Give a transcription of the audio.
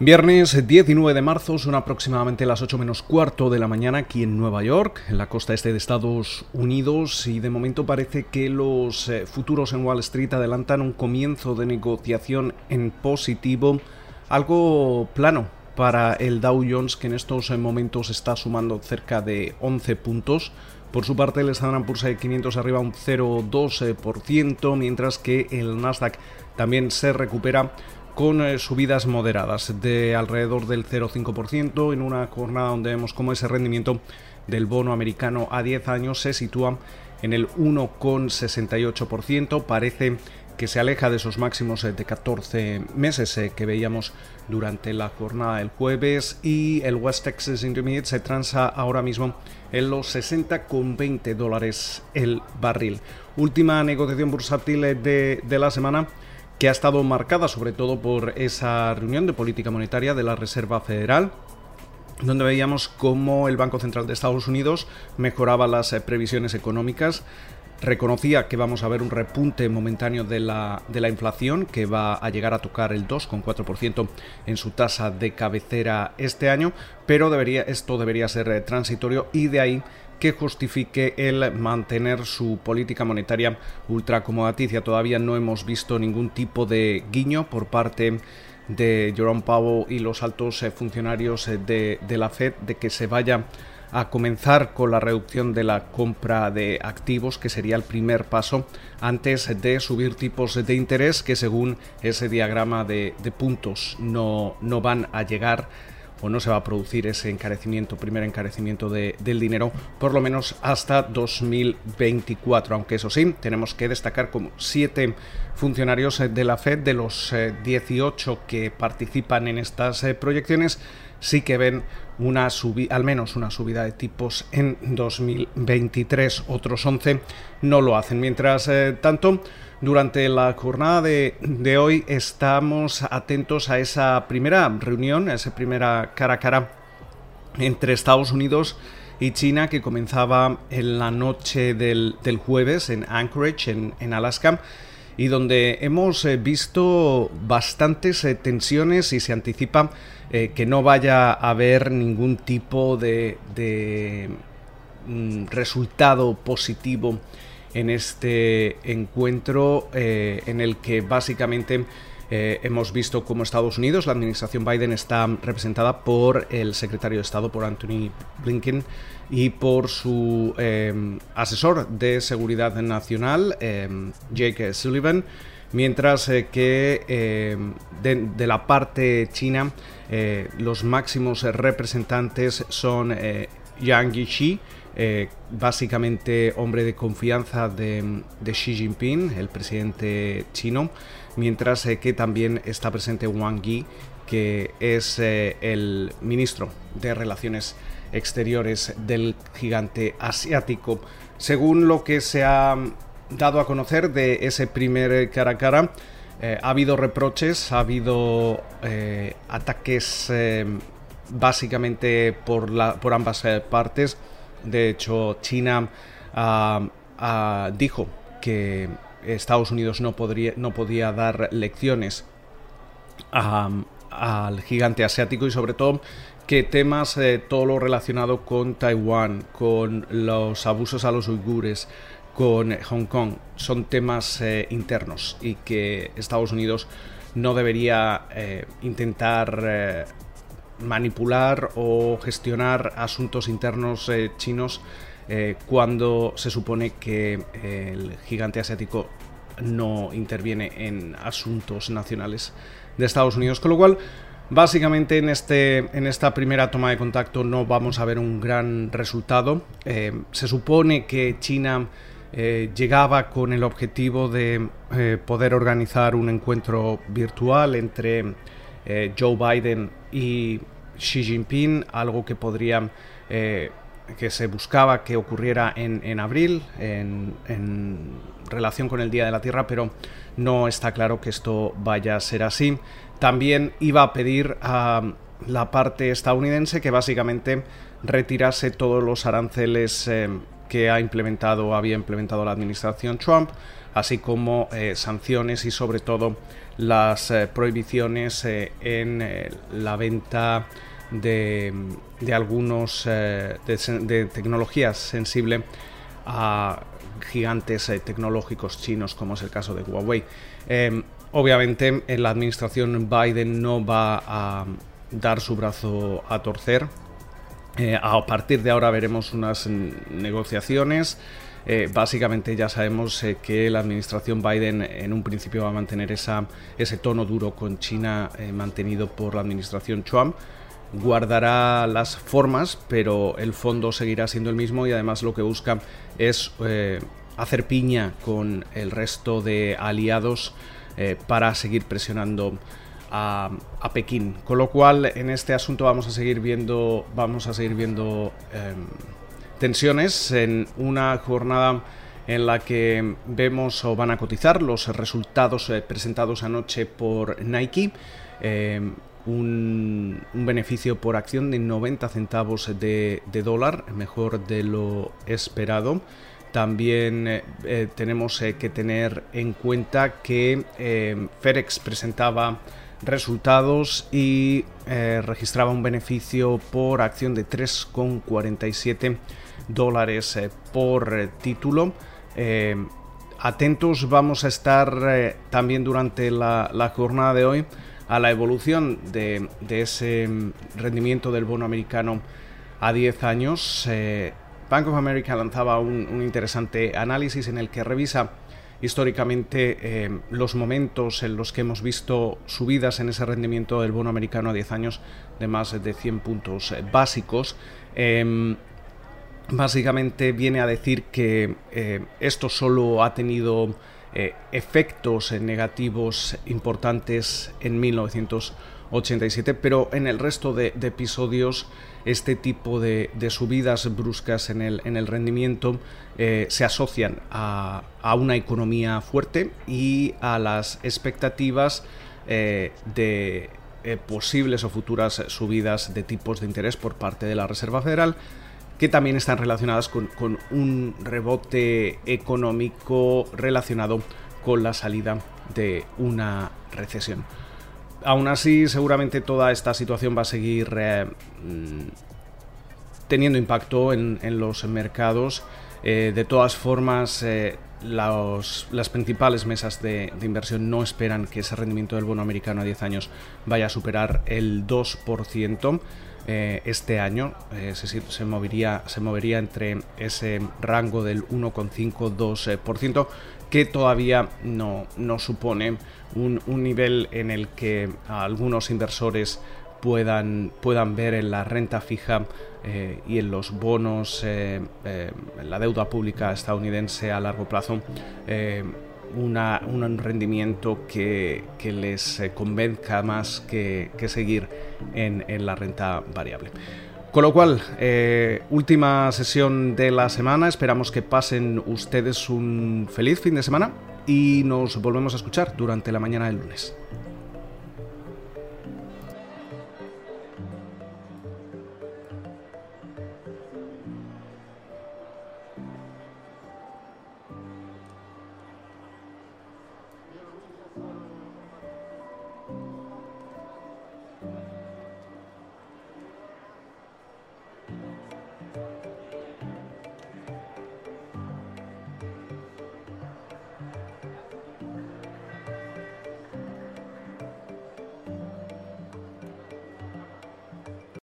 Viernes 19 de marzo, son aproximadamente las 8 menos cuarto de la mañana aquí en Nueva York, en la costa este de Estados Unidos, y de momento parece que los eh, futuros en Wall Street adelantan un comienzo de negociación en positivo, algo plano para el Dow Jones que en estos momentos está sumando cerca de 11 puntos. Por su parte, el Standard Poor's 500 arriba un 0,2%, mientras que el Nasdaq también se recupera con eh, subidas moderadas de alrededor del 0,5% en una jornada donde vemos cómo ese rendimiento del bono americano a 10 años se sitúa en el 1,68%. Parece que se aleja de esos máximos eh, de 14 meses eh, que veíamos durante la jornada del jueves y el West Texas Intermediate se transa ahora mismo en los 60,20 dólares el barril. Última negociación bursátil de, de la semana que ha estado marcada sobre todo por esa reunión de política monetaria de la Reserva Federal donde veíamos cómo el Banco Central de Estados Unidos mejoraba las eh, previsiones económicas, reconocía que vamos a ver un repunte momentáneo de la, de la inflación que va a llegar a tocar el 2,4% en su tasa de cabecera este año, pero debería, esto debería ser eh, transitorio y de ahí que justifique el mantener su política monetaria ultracomodaticia. Todavía no hemos visto ningún tipo de guiño por parte de Jerome Powell y los altos eh, funcionarios eh, de, la Fed de que se vaya a comenzar con la reducción de la compra de activos, que sería el primer paso antes de subir tipos de interés que según ese diagrama de, de puntos no, no van a llegar o no se va a producir ese encarecimiento, primer encarecimiento de, del dinero, por lo menos hasta 2024. Aunque eso sí, tenemos que destacar como siete funcionarios de la Fed, de los 18 eh, que participan en estas eh, proyecciones, sí que ven una al menos una subida de tipos en 2023. Otros 11 no lo hacen. Mientras eh, tanto, durante la jornada de, hoy estamos atentos a esa primera reunión, a esa primera cara a cara entre Estados Unidos y China que comenzaba en la noche del, jueves en Anchorage, en, Alaska y donde hemos eh, visto bastantes eh, tensiones y se anticipa eh, que no vaya a haber ningún tipo de, mm, resultado positivo en este encuentro eh, en el que básicamente eh, hemos visto cómo Estados Unidos, la administración Biden está representada por el secretario de Estado, por Anthony Blinken, y por su eh, asesor de seguridad nacional, Jake Sullivan, mientras que de, la parte china los máximos representantes son Yang Yichi, eh, básicamente hombre de confianza de, Xi Jinping, el presidente chino, mientras eh, que también está presente Wang Yi, que es eh, el ministro de Relaciones Exteriores del gigante asiático. Según lo que se ha dado a conocer de ese primer cara a cara, ha habido reproches, ha habido ataques básicamente por ambas partes de hecho, China ah, ah, dijo que Estados Unidos no, podría, no podía dar lecciones al gigante asiático y sobre todo que temas, eh, todo lo relacionado con Taiwán, con los abusos a los uigures, con Hong Kong, son temas eh, internos y que Estados Unidos no debería eh, intentar manipular o gestionar asuntos internos eh, chinos eh, cuando se supone que eh, el gigante asiático no interviene en asuntos nacionales de Estados Unidos. Con lo cual, básicamente en, este, en esta primera toma de contacto no vamos a ver un gran resultado. se supone que China llegaba con el objetivo de poder organizar un encuentro virtual entre Joe Biden y Xi Jinping, algo que podría eh, que se buscaba que ocurriera en, abril en, relación con el Día de la Tierra, pero no está claro que esto vaya a ser así. También iba a pedir a la parte estadounidense que básicamente retirase todos los aranceles eh, que ha implementado, había implementado la administración Trump, así como sanciones y sobre todo las prohibiciones en la venta de, algunos de, tecnologías sensibles a gigantes tecnológicos chinos como es el caso de Huawei. Em, obviamente la administración Biden no va a dar su brazo a torcer. Eh, a partir de ahora veremos unas negociaciones. Eh, básicamente ya sabemos eh, que la administración Biden en un principio va a mantener ese tono duro con China mantenido por la administración Trump. Guardará las formas, pero el fondo seguirá siendo el mismo y además lo que busca es hacer piña con el resto de aliados para seguir presionando a, Pekín. Con lo cual, en este asunto vamos a seguir viendo, vamos a seguir viendo em, tensiones en una jornada en la que vemos o van a cotizar los resultados eh, presentados anoche por Nike. Em, un, beneficio por acción de 90 centavos de, dólar, mejor de lo esperado. También eh, eh, tenemos que tener en cuenta que FedEx presentaba resultados y eh, registraba un beneficio por acción de 3,47 dólares eh, por eh, título. atentos vamos a estar también durante la, jornada de hoy a la evolución de, ese mm, rendimiento del bono americano a 10 años. Bank of America lanzaba un interesante análisis en el que revisa históricamente eh, los momentos en los que hemos visto subidas en ese rendimiento del bono americano a 10 años de más de 100 puntos eh, básicos. Em, básicamente viene a decir que eh, esto solo ha tenido efectos negativos importantes en 1987, pero en el resto de episodios este tipo de, subidas bruscas en el, en el rendimiento eh, se asocian a, una economía fuerte y a las expectativas eh, de eh, posibles o futuras subidas de tipos de interés por parte de la Reserva Federal que también están relacionadas con, con un rebote económico relacionado con la salida de una recesión. Aún así, seguramente toda esta situación va a seguir eh, mm, teniendo impacto en, los mercados. Eh, de todas formas, eh, las principales mesas de, inversión no esperan que ese rendimiento del bono americano a 10 años vaya a superar el 2%. este año se, movería, se movería entre ese rango del 1,5-2%, que todavía no, no supone un, nivel en el que algunos inversores puedan, puedan ver en la renta fija eh, y en los bonos, eh, eh, en la deuda pública estadounidense a largo plazo, un rendimiento que, les convenzca más que, seguir en, en, la renta variable. Con lo cual, última sesión de la semana, esperamos que pasen ustedes un feliz fin de semana y nos volvemos a escuchar durante la mañana del lunes.